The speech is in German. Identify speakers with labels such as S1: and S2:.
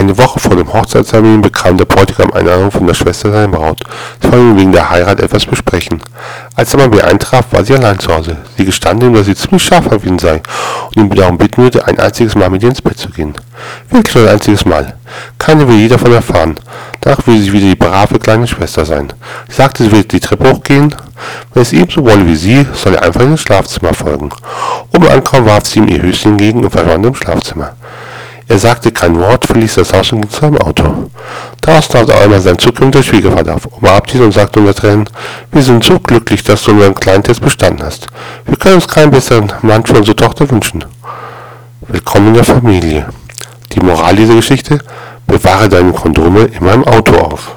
S1: Eine Woche vor dem Hochzeitstermin bekam der Bräutigam eine Einladung von der Schwester seiner Braut. Sie wollten wegen der Heirat etwas besprechen. Als der Mann bei eintraf, war sie allein zu Hause. Sie gestand ihm, dass sie ziemlich scharf auf ihn sei und ihn darum bitten würde, ein einziges Mal mit ihr ins Bett zu gehen. Wirklich nur ein einziges Mal. Keiner will je davon erfahren. Danach will sie wieder die brave kleine Schwester sein. Sie sagte, sie will die Treppe hochgehen. Wenn es ihm so wolle wie sie, soll er einfach in das Schlafzimmer folgen. Oben ankommen, warf sie ihm ihr Höschen entgegen und verschwand im Schlafzimmer. Er sagte kein Wort, verließ das Haus und ging zu seinem Auto. Daraus trat auch einmal sein zukünftiger Schwiegervater auf, umarmte ihn und sagte unter Tränen, wir sind so glücklich, dass du unseren kleinen Test bestanden hast. Wir können uns keinen besseren Mann für unsere Tochter wünschen. Willkommen in der Familie. Die Moral dieser Geschichte, bewahre deine Kondome immer im Auto auf.